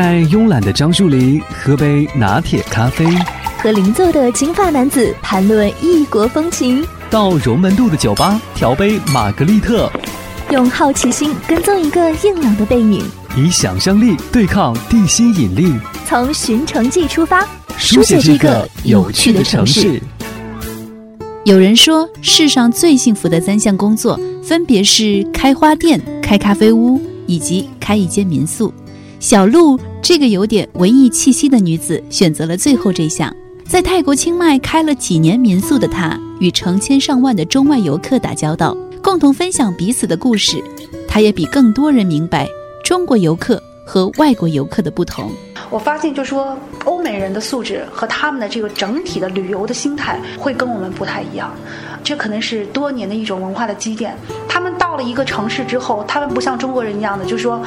在慵懒的樟树林喝杯拿铁咖啡，和邻座的金发男子谈论异国风情，到荣门渡的酒吧调杯玛格丽特，用好奇心跟踪一个硬朗的背影，以想象力对抗地心引力，从寻城记出发，书写这个有趣的城市。有人说，世上最幸福的三项工作分别是开花店、开咖啡屋以及开一间民宿。小鹿这个有点文艺气息的女子选择了最后这项。在泰国清迈开了几年民宿的她，与成千上万的中外游客打交道，共同分享彼此的故事。她也比更多人明白中国游客和外国游客的不同。我发现，就说欧美人的素质和他们的这个整体的旅游的心态会跟我们不太一样，这可能是多年的一种文化的积淀。他们到了一个城市之后，他们不像中国人一样的，就说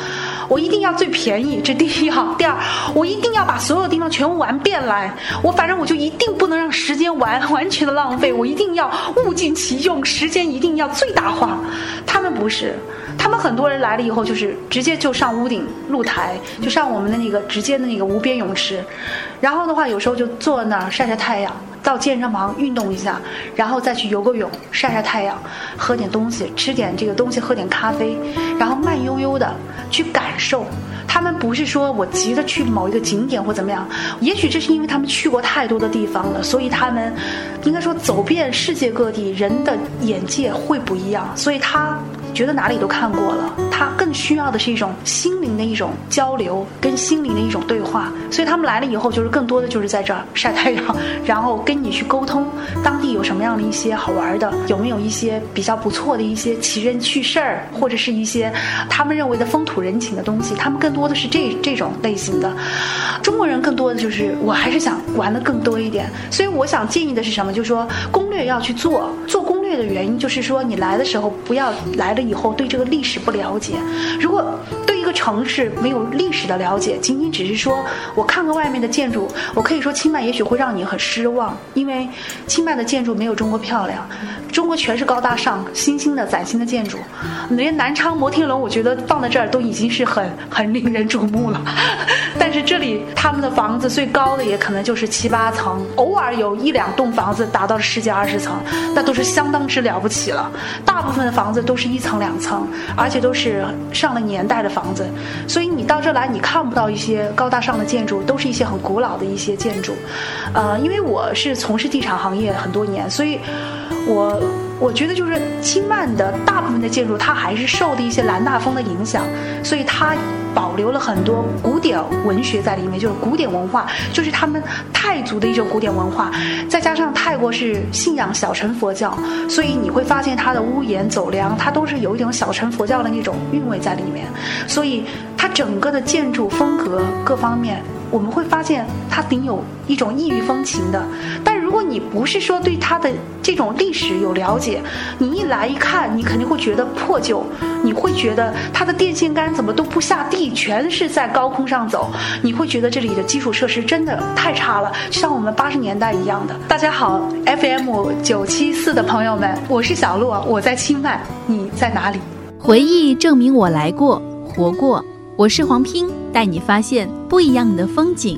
我一定要最便宜，这第一哈。第二，我一定要把所有地方全部玩遍来。我反正我就一定不能让时间完完全的浪费，我一定要物尽其用，时间一定要最大化。他们不是。他们很多人来了以后，就是直接就上屋顶露台，就上我们的那个直接的那个无边泳池，然后的话有时候就坐那儿晒晒太阳，到健身房运动一下，然后再去游个泳，晒晒太阳，喝点东西，吃点这个东西，喝点咖啡，然后慢悠悠的去感受。他们不是说我急着去某一个景点或怎么样，也许这是因为他们去过太多的地方了，所以他们应该说走遍世界各地，人的眼界会不一样，所以他。觉得哪里都看过了，他更需要的是一种心灵的一种交流，跟心灵的一种对话。所以他们来了以后，就是更多的就是在这儿晒太阳，然后跟你去沟通 当地有什么样的一些好玩的，有没有一些比较不错的一些奇人趣事儿，或者是一些他们认为的风土人情的东西。他们更多的是这这种类型的。中国人更多的就是我还是想玩的更多一点。所以我想建议的是什么？就是说攻略要去做，做攻略的原因就是说你来的时候不要来了。以后对这个历史不了解，如果对一个城市没有历史的了解，仅仅只是说我看看外面的建筑，我可以说清迈也许会让你很失望，因为清迈的建筑没有中国漂亮，中国全是高大上、新兴的崭新的建筑，连南昌摩天轮我觉得放在这儿都已经是很很令人瞩目了，他们的房子最高的也可能就是七八层，偶尔有一两栋房子达到了十几二十层，那都是相当之了不起了，大部分的房子都是一层。两层，而且都是上了年代的房子，所以你到这来，你看不到一些高大上的建筑，都是一些很古老的一些建筑。呃，因为我是从事地产行业很多年，所以我。我觉得就是清迈的大部分的建筑，它还是受的一些兰纳风的影响，所以它保留了很多古典文学在里面，就是古典文化，就是他们泰族的一种古典文化。再加上泰国是信仰小乘佛教，所以你会发现它的屋檐走廊，它都是有一种小乘佛教的那种韵味在里面。所以它整个的建筑风格各方面，我们会发现它顶有一种异域风情的。但如果你不是说对它的这种历史有了解，你一来一看，你肯定会觉得破旧，你会觉得它的电线杆怎么都不下地，全是在高空上走，你会觉得这里的基础设施真的太差了，像我们八十年代一样的。大家好，FM 九七四的朋友们，我是小洛，我在清迈，你在哪里？回忆证明我来过，活过。我是黄拼，带你发现不一样的风景。